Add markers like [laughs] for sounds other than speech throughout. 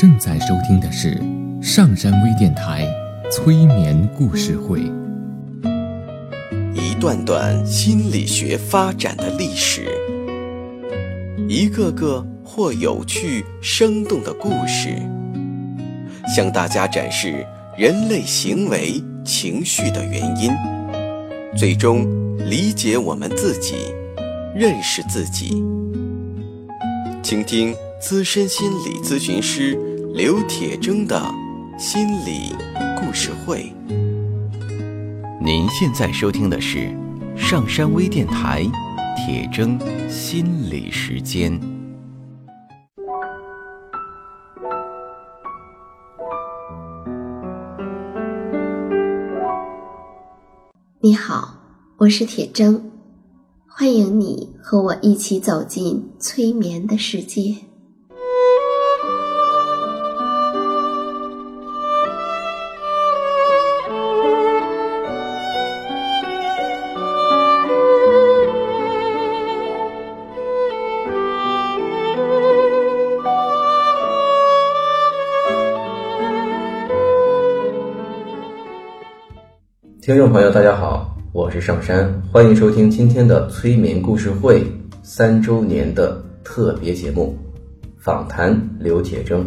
正在收听的是上山微电台催眠故事会，一段段心理学发展的历史，一个个或有趣生动的故事，向大家展示人类行为情绪的原因，最终理解我们自己，认识自己。倾听资深心理咨询师刘铁铮的心理故事会。您现在收听的是上山微电台铁铮心理时间。你好，我是铁铮。欢迎你和我一起走进催眠的世界。听众朋友，大家好。我是上山，欢迎收听今天的催眠故事会三周年的特别节目，访谈刘铁铮。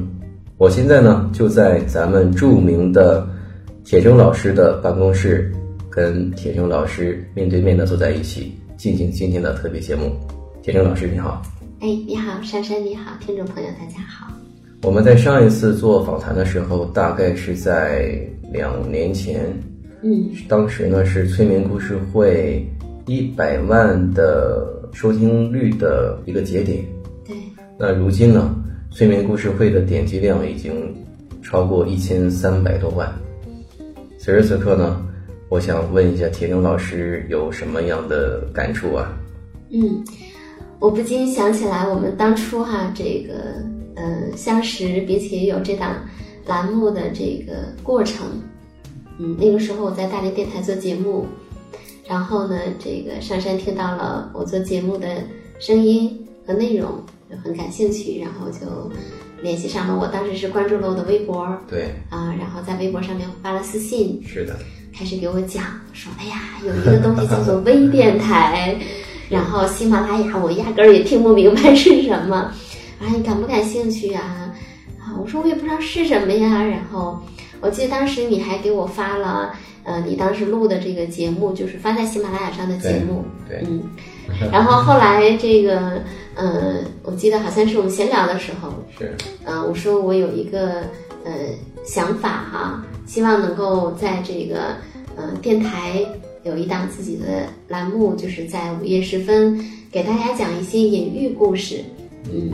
我现在呢就在咱们著名的铁铮老师的办公室，跟铁铮老师面对面的坐在一起，进行今天的特别节目。铁铮老师你好，哎，你好，珊珊你好，听众朋友大家好。我们在上一次做访谈的时候，大概是在两年前。嗯，当时呢是催眠故事会一百万的收听率的一个节点。对。那如今呢，催眠故事会的点击量已经超过一千三百多万。此时此刻呢，我想问一下铁牛老师有什么样的感触啊？嗯，我不禁想起来我们当初哈这个呃相识并且有这档栏目的这个过程。嗯，那个时候我在大连电台做节目，然后呢，这个上山听到了我做节目的声音和内容，就很感兴趣，然后就联系上了我。当时是关注了我的微博，对，啊，然后在微博上面发了私信，是的，开始给我讲说，哎呀，有一个东西叫做微电台，[laughs] 然后喜马拉雅我压根儿也听不明白是什么，啊，你感不感兴趣啊？啊，我说我也不知道是什么呀，然后。我记得当时你还给我发了，呃，你当时录的这个节目，就是发在喜马拉雅上的节目，对，嗯，[laughs] 然后后来这个，呃，我记得好像是我们闲聊的时候，是，呃，我说我有一个呃想法哈，希望能够在这个呃电台有一档自己的栏目，就是在午夜时分给大家讲一些隐喻故事，嗯，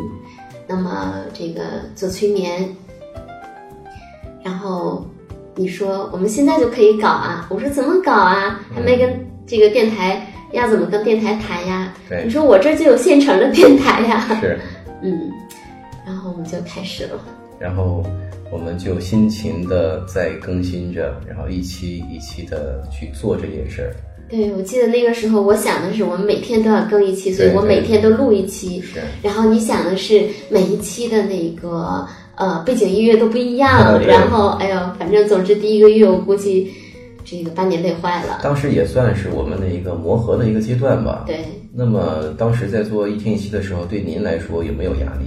那么这个做催眠。然后你说我们现在就可以搞啊？我说怎么搞啊？还没跟这个电台要怎么跟电台谈呀？你说我这就有现成的电台呀？是，[laughs] 嗯，然后我们就开始了。然后我们就辛勤的在更新着，然后一期一期的去做这件事儿。对，我记得那个时候，我想的是我们每天都要更一期，所以我每天都录一期。是。然后你想的是每一期的那个。呃，背景音乐都不一样，然后，哎呦，反正总之第一个月我估计这个把你累坏了。当时也算是我们的一个磨合的一个阶段吧。对。那么当时在做一天一期的时候，对您来说有没有压力？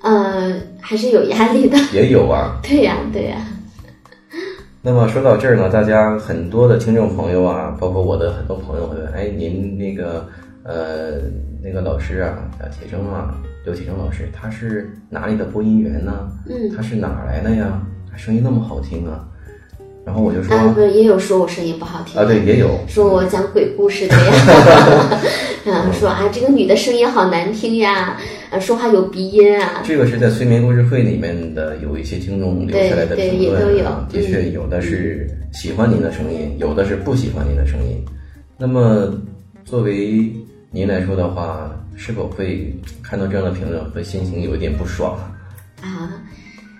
呃，还是有压力的。也有啊。[laughs] 对呀，对呀。那么说到这儿呢，大家很多的听众朋友啊，包括我的很多朋友会问：哎，您那个呃那个老师啊，铁铮啊。刘铁铮老师，他是哪里的播音员呢？嗯，他是哪儿来的呀？他声音那么好听啊！然后我就说，啊，不也有说我声音不好听啊？对，也有说我讲鬼故事的呀。[laughs] [laughs] 嗯，说啊，这个女的声音好难听呀，啊，说话有鼻音啊。这个是在催眠故事会里面的有一些听众留下来的评论啊，的确有的是喜欢您的声音，有的是不喜欢您的声音。那么作为您来说的话，是否会看到这样的评论，会心情有一点不爽啊？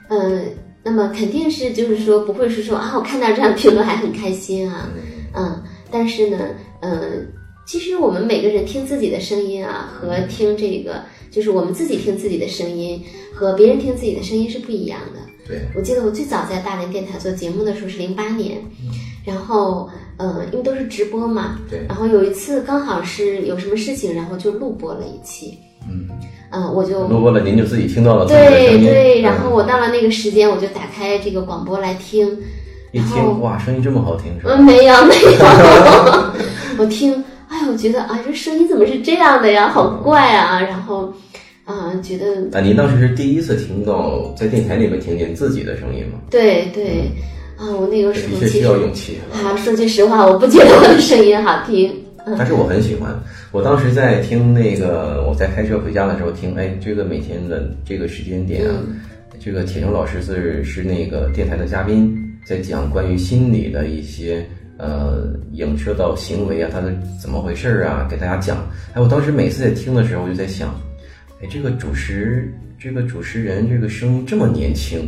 嗯，那么肯定是，就是说不会是说啊，我看到这样评论还很开心啊。嗯，但是呢，嗯，其实我们每个人听自己的声音啊，和听这个就是我们自己听自己的声音和别人听自己的声音是不一样的。对，我记得我最早在大连电台做节目的时候是零八年，然后嗯、呃因为都是直播嘛，对。然后有一次刚好是有什么事情，然后就录播了一期，嗯，嗯、我就录播了，您就自己听到了对对，然后嗯我到了那个时间，我就打开这个广播来听，一听哇，声音这么好听是吧？嗯，没有没有，[laughs] 我听，哎，我觉得啊，这声音怎么是这样的呀，好怪啊，然后啊、觉得啊您当时是第一次听到在电台里面听见自己的声音吗？对对，啊，我那个时候其实的确需要勇气。啊，说句实话，我不觉得我的声音好听，嗯但是我很喜欢。我当时在听那个，我在开车回家的时候听，哎，这个每天的这个时间点啊，嗯这个铁牛老师是是那个电台的嘉宾，在讲关于心理的一些呃影射到行为啊，他的怎么回事儿啊，给大家讲。哎，我当时每次在听的时候，我就在想，哎，这个主持这个主持人这个声音这么年轻。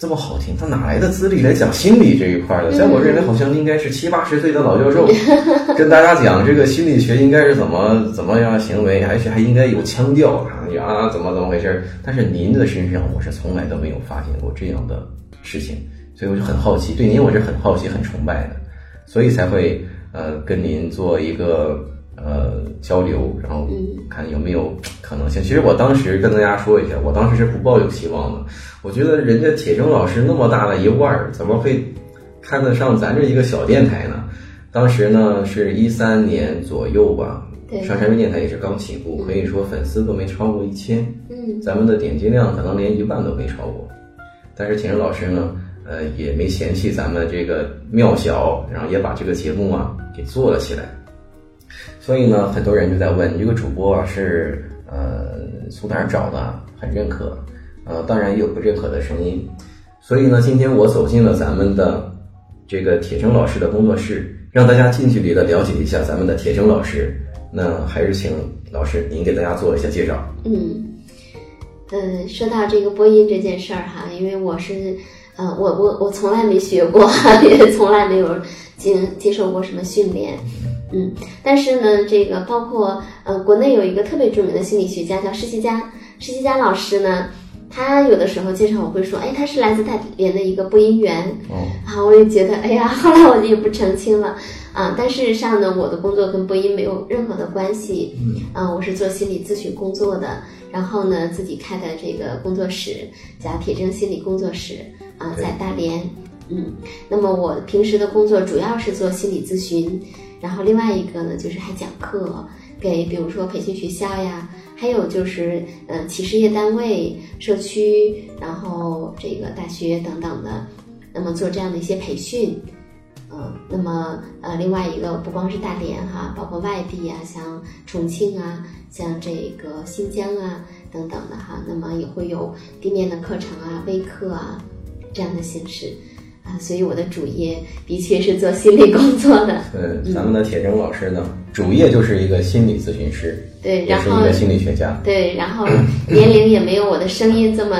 这么好听，他哪来的资历来讲心理这一块的？在我认为，好像应该是七八十岁的老教授，[laughs] 跟大家讲这个心理学应该是怎么怎么样行为，而且还应该有腔调啊啊，怎么怎么回事？但是您的身上，我是从来都没有发现过这样的事情，所以我就很好奇，对您我是很好奇、很崇拜的，所以才会呃跟您做一个呃交流，然后看有没有可能性。其实我当时跟大家说一下，我当时是不抱有希望的，我觉得人家铁铮老师那么大的一腕儿，怎么会看得上咱这一个小电台呢？当时呢是一三年左右吧，对上山微电台也是刚起步，可以说粉丝都没超过一千，嗯咱们的点击量可能连一万都没超过。但是铁铮老师呢，呃，也没嫌弃咱们这个庙小，然后也把这个节目啊给做了起来。所以呢，很多人就在问，你这个主播是呃从哪儿找的？很认可，呃，当然也有不认可的声音。所以呢，今天我走进了咱们的这个铁铮老师的工作室，让大家近距离的了解一下咱们的铁铮老师。那还是请老师您给大家做一下介绍。嗯嗯，说到这个播音这件事儿哈，因为我是呃，我我我从来没学过，[laughs] 也从来没有经接受过什么训练。嗯，但是呢，这个包括呃，国内有一个特别著名的心理学家叫施其佳，施其佳老师呢，他有的时候介绍我会说，哎，他是来自大连的一个播音员，哦，啊，我也觉得，哎呀，[laughs] 后来我就也不澄清了啊。但事实上呢，我的工作跟播音没有任何的关系。嗯，啊，我是做心理咨询工作的，然后呢，自己开的这个工作室叫铁铮心理工作室啊，在大连。嗯，那么我平时的工作主要是做心理咨询，然后另外一个呢，就是还讲课给，比如说培训学校呀，还有就是呃企事业单位、社区，然后这个大学等等的，那么做这样的一些培训。嗯，那么呃，另外一个不光是大连哈，包括外地啊，像重庆啊，像这个新疆啊等等的哈，那么也会有地面的课程啊、微课啊这样的形式啊，所以我的主业的确是做心理工作的，[laughs] 嗯，咱们的铁铮老师呢，主业就是一个心理咨询师，对，然后也是一个心理学家。对，然后年龄也没有我的声音这么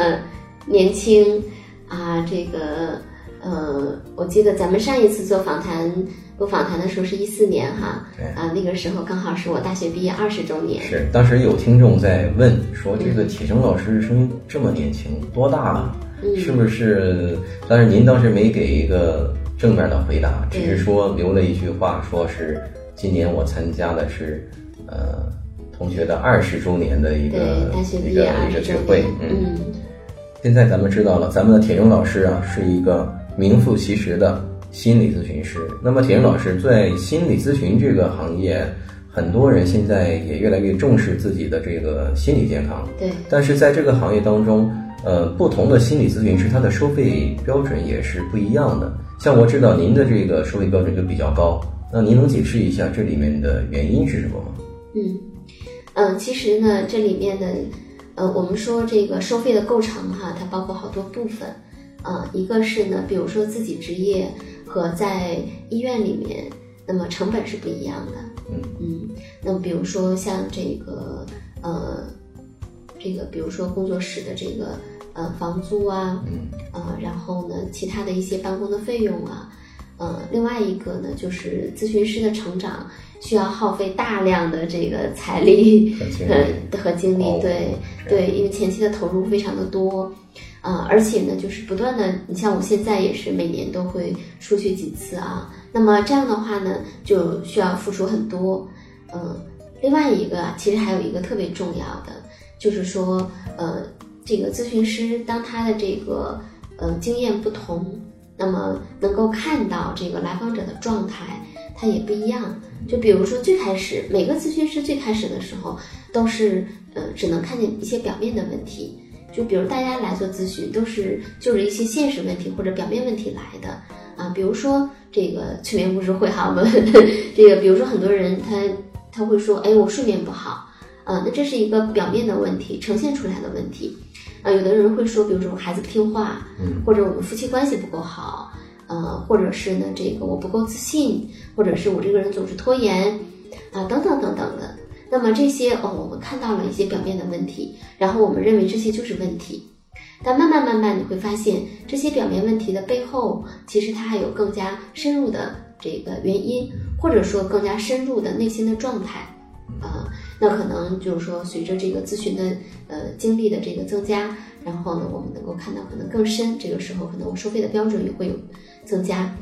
年轻啊。这个呃，我记得咱们上一次做访谈录访谈的时候是一四年哈，对啊，那个时候刚好是我大学毕业二十周年。是，当时有听众在问说，这个铁铮老师声音这么年轻，多大了？嗯是不是？但是您当时没给一个正面的回答，只是说留了一句话，说是今年我参加的是呃同学的二十周年的一个，一个一个聚会嗯。嗯现在咱们知道了，咱们的铁铮老师啊是一个名副其实的心理咨询师。那么，铁铮老师在心理咨询这个行业，很多人现在也越来越重视自己的这个心理健康。对，但是在这个行业当中，呃，不同的心理咨询师他的收费标准也是不一样的。像我知道您的这个收费标准就比较高，那您能解释一下这里面的原因是什么吗？嗯嗯，其实呢，这里面的呃，我们说这个收费的构成哈，它包括好多部分。啊、一个是呢，比如说自己职业和在医院里面，那么成本是不一样的。嗯嗯，那么比如说像这个呃，这个比如说工作室的这个呃房租啊，嗯。呃，然后呢，其他的一些办公的费用啊，呃，另外一个呢，就是咨询师的成长需要耗费大量的这个财力和精力呃和精力，哦对对，因为前期的投入非常的多，啊、而且呢，就是不断的，你像我现在也是每年都会出去几次啊，那么这样的话呢，就需要付出很多，嗯、另外一个啊，其实还有一个特别重要的，就是说，呃，这个咨询师当他的这个呃经验不同，那么能够看到这个来访者的状态，他也不一样。就比如说最开始，每个咨询师最开始的时候都是呃只能看见一些表面的问题，就比如大家来做咨询都是就是一些现实问题或者表面问题来的啊，比如说这个催眠故事会哈，我们 [laughs] 这个比如说很多人他他会说，哎，我睡眠不好，啊，那这是一个表面的问题，呈现出来的问题。啊，有的人会说，比如说我孩子不听话，嗯或者我们夫妻关系不够好，呃，或者是呢这个我不够自信，或者是我这个人总是拖延，啊，等等等等的。那么这些哦，我们看到了一些表面的问题，然后我们认为这些就是问题，但慢慢慢慢你会发现，这些表面问题的背后，其实它还有更加深入的这个原因，或者说更加深入的内心的状态，啊、那可能就是说，随着这个咨询的呃经历的这个增加，然后呢，我们能够看到可能更深，这个时候可能我收费的标准也会有增加。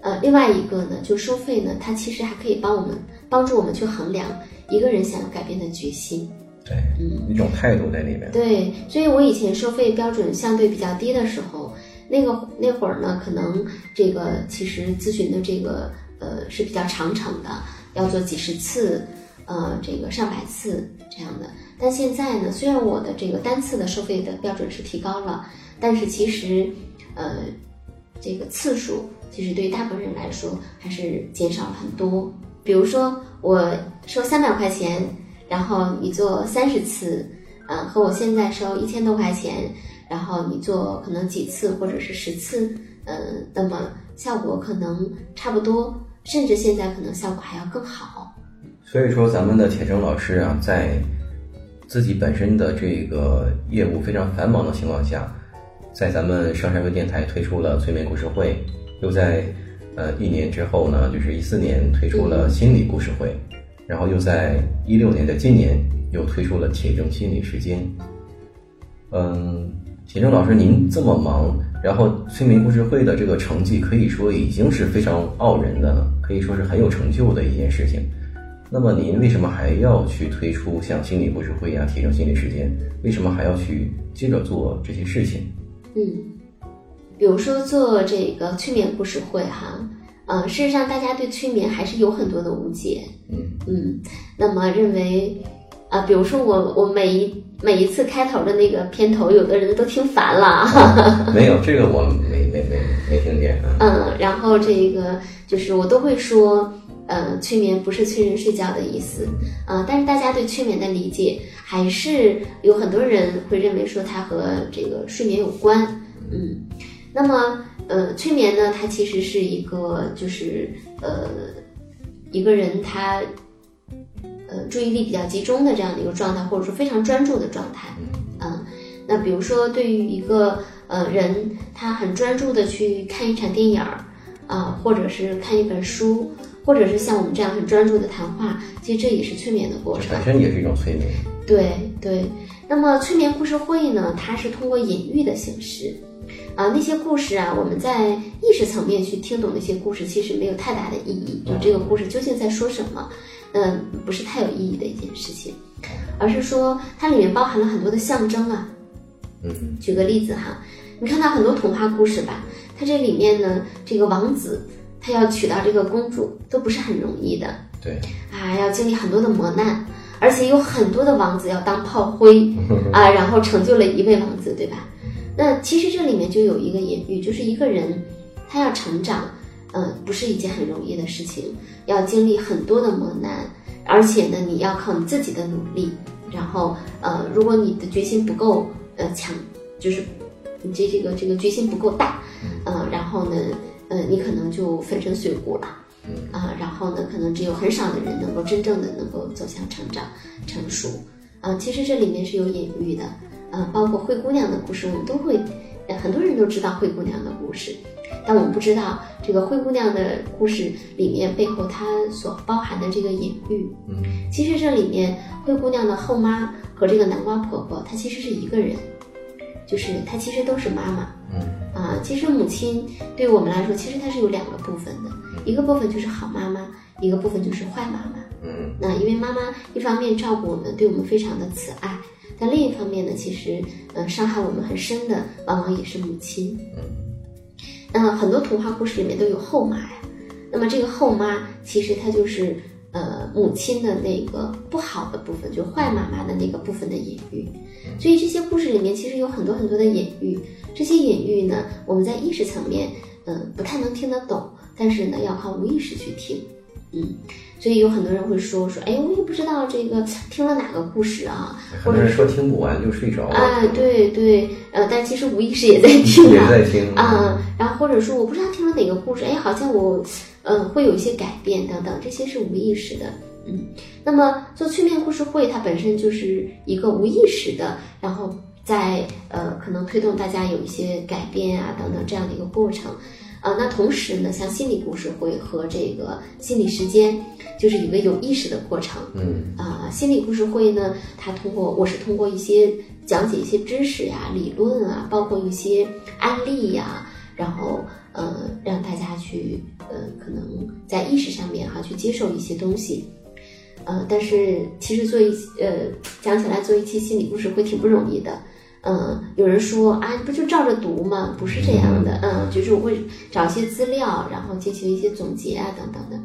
呃，另外一个呢，就收费呢，它其实还可以帮我们帮助我们去衡量一个人想要改变的决心。对，嗯一种态度在里面。对，所以我以前收费标准相对比较低的时候，那个那会儿呢，可能这个其实咨询的这个呃是比较长程的，要做几十次，呃，这个上百次这样的。但现在呢，虽然我的这个单次的收费的标准是提高了，但是其实呃这个次数其实对大部分人来说还是减少了很多。比如说我收三百块钱，然后你做三十次，嗯，和我现在收一千多块钱，然后你做可能几次或者是十次，嗯，那么效果可能差不多，甚至现在可能效果还要更好。所以说，咱们的铁铮老师啊，在自己本身的这个业务非常繁忙的情况下，在咱们上山微电台推出了催眠故事会，又在呃一年之后呢，就是一四年推出了心理故事会，然后又在一六年的今年又推出了铁铮心理时间。嗯，铁铮老师，您这么忙，然后催眠故事会的这个成绩可以说已经是非常傲人的了，可以说是很有成就的一件事情。那么您为什么还要去推出像心理故事会啊、提升心理时间？为什么还要去接着做这些事情？嗯，比如说做这个催眠故事会哈，呃，事实上大家对催眠还是有很多的误解，嗯嗯，那么认为啊、比如说我我每一每一次开头的那个片头，有的人都听烦了，没有这个我没没没没听见啊。嗯，然后这个就是我都会说，呃，催眠不是催人睡觉的意思，啊、但是大家对催眠的理解还是有很多人会认为说它和这个睡眠有关，嗯，那么呃，催眠呢，它其实是一个就是呃一个人他呃注意力比较集中的这样的一个状态，或者说非常专注的状态，嗯，那比如说对于一个呃人，他很专注的去看一场电影儿，啊、或者是看一本书，或者是像我们这样很专注的谈话，其实这也是催眠的过程。本身也是一种催眠。对对，那么催眠故事会呢，它是通过隐喻的形式，啊、那些故事啊，我们在意识层面去听懂那些故事，其实没有太大的意义。就这个故事究竟在说什么，嗯、不是太有意义的一件事情，而是说它里面包含了很多的象征啊。嗯举个例子哈，你看到很多童话故事吧，它这里面呢，这个王子他要娶到这个公主都不是很容易的对，啊，要经历很多的磨难，而且有很多的王子要当炮灰 [laughs] 啊，然后成就了一位王子，对吧？那其实这里面就有一个隐喻，就是一个人他要成长，呃，不是一件很容易的事情，要经历很多的磨难，而且呢，你要靠你自己的努力，然后呃，如果你的决心不够呃强，就是你这这个这个决心不够大，呃，然后呢，呃，你可能就粉身碎骨了。啊，然后呢，可能只有很少的人能够真正的能够走向成长、成熟。啊，其实这里面是有隐喻的，啊，包括灰姑娘的故事，我们都会呃很多人都知道灰姑娘的故事，但我们不知道这个灰姑娘的故事里面背后它所包含的这个隐喻。嗯其实这里面灰姑娘的后妈和这个南瓜婆婆，她其实是一个人，就是她其实都是妈妈。嗯啊，其实母亲对我们来说，其实它是有两个部分的，一个部分就是好妈妈，一个部分就是坏妈妈。嗯那因为妈妈一方面照顾我们，对我们非常的慈爱，但另一方面呢，其实呃伤害我们很深的，往往也是母亲。嗯那很多童话故事里面都有后妈呀，那么这个后妈其实她就是呃母亲的那个不好的部分，就坏妈妈的那个部分的隐喻。所以这些故事里面其实有很多很多的隐喻，这些隐喻呢，我们在意识层面嗯、呃不太能听得懂，但是呢要靠无意识去听。嗯，所以有很多人会说说，哎，我也不知道这个听了哪个故事啊，或者说听不完就睡着了，啊，对对，呃，但其实无意识也在听也啊，在听啊，然后或者说我不知道听了哪个故事，哎，好像我，呃，会有一些改变等等，这些是无意识的，嗯。那么做催眠故事会，它本身就是一个无意识的，然后在呃可能推动大家有一些改变啊等等这样的一个过程。呃，那同时呢，像心理故事会和这个心理时间，就是一个有意识的过程。嗯啊、心理故事会呢，它通过我是通过一些讲解一些知识呀、理论啊，包括一些案例呀，然后呃让大家去呃可能在意识上面哈去接受一些东西。呃，但是其实做一呃讲起来做一期心理故事会挺不容易的。嗯，有人说啊，不就照着读吗？不是这样的，嗯，就是我会找一些资料，然后进行一些总结啊，等等的。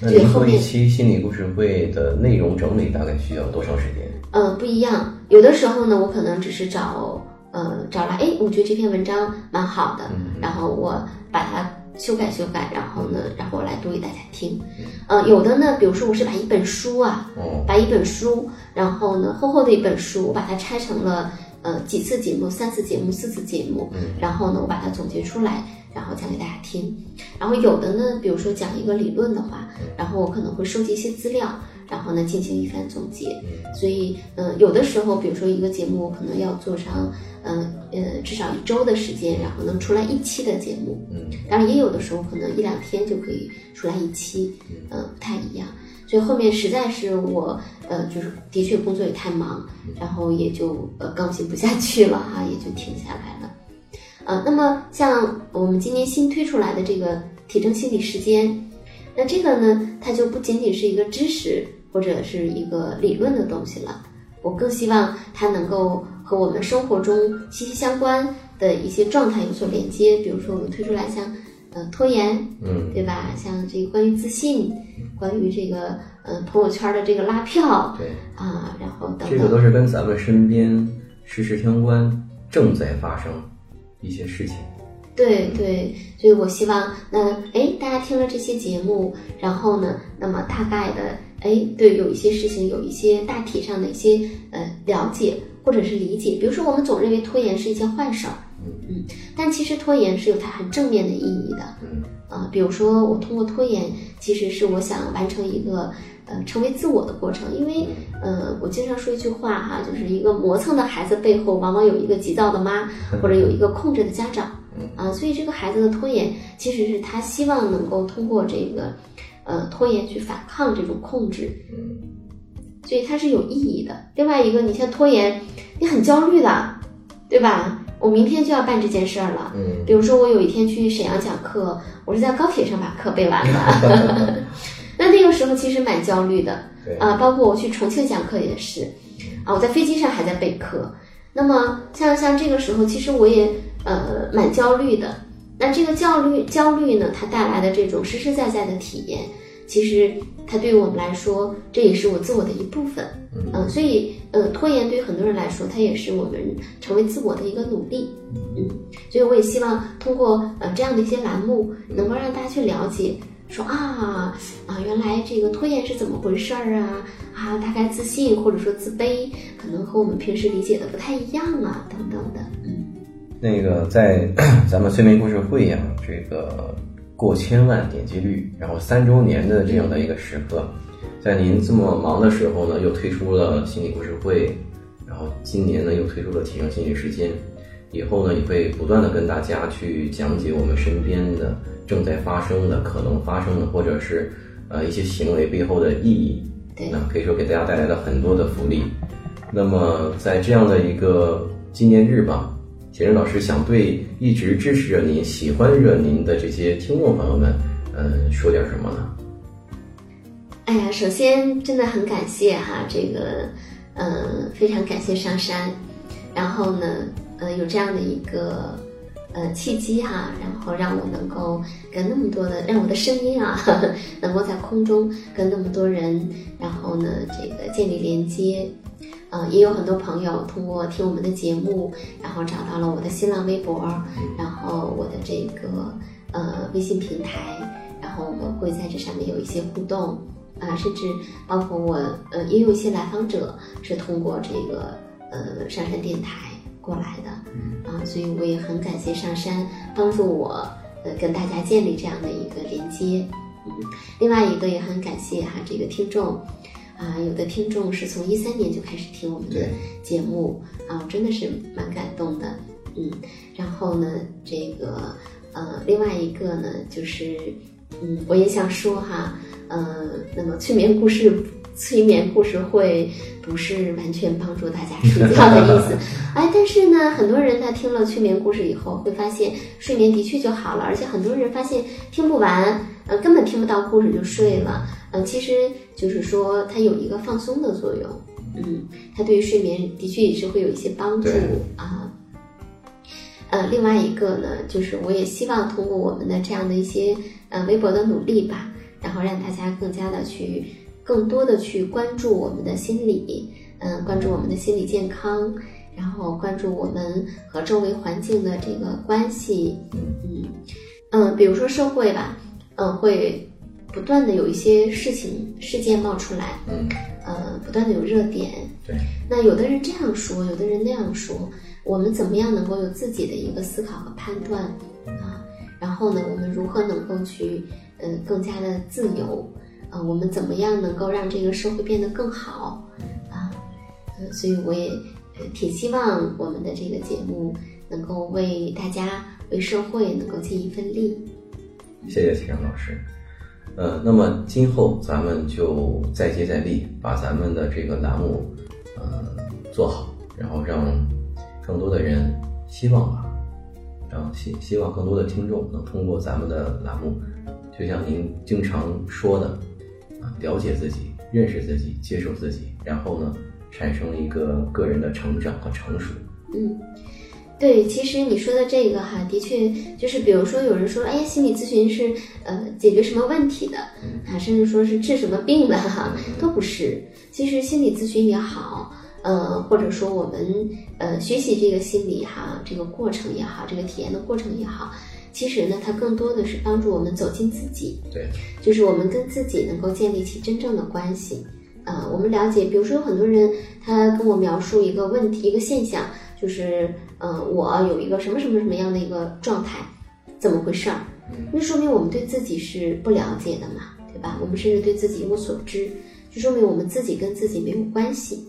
那您做一对后面期心理故事会的内容整理大概需要多长时间？嗯，不一样。有的时候呢，我可能只是找呃找来，哎，我觉得这篇文章蛮好的，然后我把它修改修改，然后呢，然后我来读给大家听。呃，有的呢，比如说我是把一本书啊，哦，把一本书，然后呢厚厚的一本书，我把它拆成了呃几次节目、三次节目、四次节目，然后呢我把它总结出来，然后讲给大家听。然后有的呢，比如说讲一个理论的话，然后我可能会收集一些资料，然后呢进行一番总结。所以，嗯、有的时候，比如说一个节目，我可能要做上，嗯呃至少一周的时间，然后能出来一期的节目。嗯当然，也有的时候可能一两天就可以出来一期，嗯、不太一样。所以后面实在是我，呃，就是的确工作也太忙，然后也就呃更新不下去了哈，也就停下来了。呃，那么像我们今年新推出来的这个体征心理时间，那这个呢，它就不仅仅是一个知识或者是一个理论的东西了，我更希望它能够和我们生活中息息相关的一些状态有所连接。比如说，我们推出来像呃拖延，嗯对吧？像这个关于自信，关于这个呃朋友圈的这个拉票对，啊，然后等等这个，都是跟咱们身边实时相关，正在发生一些事情。对对，所以我希望那哎，大家听了这些节目，然后呢，那么大概的哎，对有一些事情有一些大体上的一些呃了解或者是理解。比如说，我们总认为拖延是一件坏事儿，嗯，但其实拖延是有它很正面的意义的。嗯。啊，比如说我通过拖延，其实是我想完成一个呃成为自我的过程，因为呃我经常说一句话哈，就是一个磨蹭的孩子背后往往有一个急躁的妈，或者有一个控制的家长，啊，所以这个孩子的拖延其实是他希望能够通过这个呃拖延去反抗这种控制，嗯。所以它是有意义的。另外一个，你像拖延，你很焦虑的，对吧？我明天就要办这件事儿了，嗯比如说，我有一天去沈阳讲课，我是在高铁上把课背完的。[laughs] 那那个时候其实蛮焦虑的对啊，包括我去重庆讲课也是啊，我在飞机上还在备课。那么像像这个时候，其实我也呃蛮焦虑的。那这个焦虑焦虑呢，它带来的这种实实在在的体验，其实它对于我们来说，这也是我自我的一部分。嗯、所以呃，拖延对于很多人来说，它也是我们成为自我的一个努力。嗯，所以我也希望通过呃这样的一些栏目，能够让大家去了解，说啊啊，原来这个拖延是怎么回事儿啊啊，大概自信或者说自卑，可能和我们平时理解的不太一样啊，等等的。嗯那个在 [clears throat] 咱们催眠故事会呀、这个过千万点击率，然后三周年的这样的一个时刻，在您这么忙的时候呢，又推出了心理故事会，然后今年呢又推出了体验心理时间。以后呢也会不断的跟大家去讲解我们身边的正在发生的、可能发生的，或者是呃一些行为背后的意义。对那可以说给大家带来了很多的福利。那么在这样的一个纪念日吧，铁人老师想对一直支持着您、喜欢着您的这些听众朋友们，嗯，说点什么呢？哎呀，首先真的很感谢哈，这个，嗯、非常感谢上山，然后呢，呃，有这样的一个呃契机哈，然后让我能够跟那么多的，让我的声音啊，呵 [laughs] 呵能够在空中跟那么多人，然后呢，这个建立连接。呃，也有很多朋友通过听我们的节目，然后找到了我的新浪微博，然后我的这个呃微信平台，然后我们会在这上面有一些互动，啊、甚至包括我呃也有一些来访者是通过这个呃上山电台过来的，啊、所以我也很感谢上山帮助我呃跟大家建立这样的一个连接，嗯，另外一个也很感谢哈这个听众。啊，有的听众是从一三年就开始听我们的节目啊，我真的是蛮感动的，嗯。然后呢，这个呃，另外一个呢，就是嗯，我也想说哈，呃，那么催眠故事。催眠故事会不是完全帮助大家睡觉的意思，[laughs] 哎，但是呢，很多人他听了催眠故事以后，会发现睡眠的确就好了，而且很多人发现听不完，呃，根本听不到故事就睡了，呃，其实就是说它有一个放松的作用，嗯，它对于睡眠的确也是会有一些帮助啊。呃，另外一个呢，就是我也希望通过我们的这样的一些呃微博的努力吧，然后让大家更加的去更多的去关注我们的心理，嗯、关注我们的心理健康，然后关注我们和周围环境的这个关系，嗯。嗯，比如说社会吧，嗯、会不断的有一些事情事件冒出来，嗯，呃，不断的有热点，对，那有的人这样说，有的人那样说，我们怎么样能够有自己的一个思考和判断啊？然后呢，我们如何能够去呃更加的自由啊？我们怎么样能够让这个社会变得更好啊？呃，所以我也挺希望我们的这个节目能够为大家、为社会能够尽一份力。谢谢齐阳老师。呃，那么今后咱们就再接再厉，把咱们的这个栏目呃做好，然后让更多的人希望吧，然后希希望更多的听众能通过咱们的栏目，就像您经常说的啊，了解自己、认识自己、接受自己，然后呢，产生一个个人的成长和成熟。嗯，对，其实你说的这个哈，的确就是，比如说有人说，哎呀，心理咨询是呃解决什么问题的啊，甚至说是治什么病的哈，都不是。其实心理咨询也好，呃，或者说我们呃学习这个心理哈这个过程也好，这个体验的过程也好，其实呢，它更多的是帮助我们走进自己，对，就是我们跟自己能够建立起真正的关系。呃，我们了解，比如说有很多人他跟我描述一个问题、一个现象，就是呃，我有一个什么什么什么样的一个状态，怎么回事儿？那说明我们对自己是不了解的嘛，对吧？我们甚至对自己一无所知，就说明我们自己跟自己没有关系。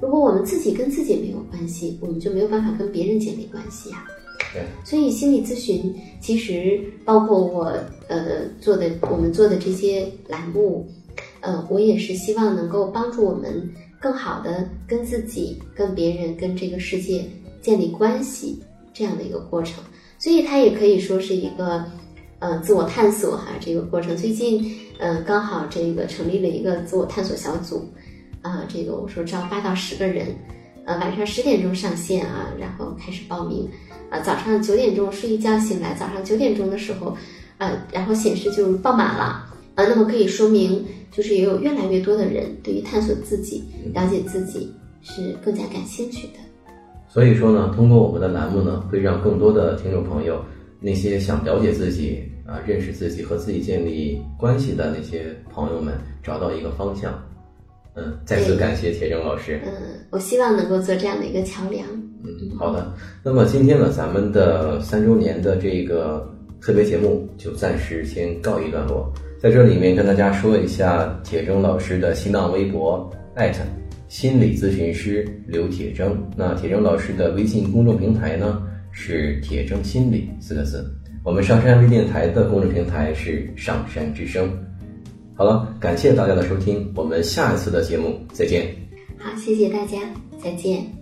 如果我们自己跟自己没有关系，我们就没有办法跟别人建立关系呀、对，所以心理咨询其实包括我呃做的我们做的这些栏目，呃，我也是希望能够帮助我们更好的跟自己、跟别人、跟这个世界建立关系这样的一个过程。所以它也可以说是一个呃自我探索哈这个过程。最近呃刚好这个成立了一个自我探索小组，啊、这个我说招八到十个人，呃晚上十点钟上线啊，然后开始报名。啊，早上九点钟睡一觉醒来，早上九点钟的时候，呃，然后显示就爆满了，啊，那么可以说明就是也有越来越多的人对于探索自己、了解自己是更加感兴趣的。所以说呢，通过我们的栏目呢，会让更多的听众朋友，那些想了解自己啊、认识自己和自己建立关系的那些朋友们，找到一个方向。嗯，再次感谢铁铮老师。嗯，我希望能够做这样的一个桥梁。嗯，好的。那么今天呢，咱们的三周年的这个特别节目就暂时先告一段落。在这里面跟大家说一下铁铮老师的新浪微博艾特心理咨询师刘铁铮。那铁铮老师的微信公众平台呢是“铁铮心理”四个字。我们上山微电台的公众平台是“上山之声”。好了，感谢大家的收听，我们下一次的节目再见。好，谢谢大家，再见。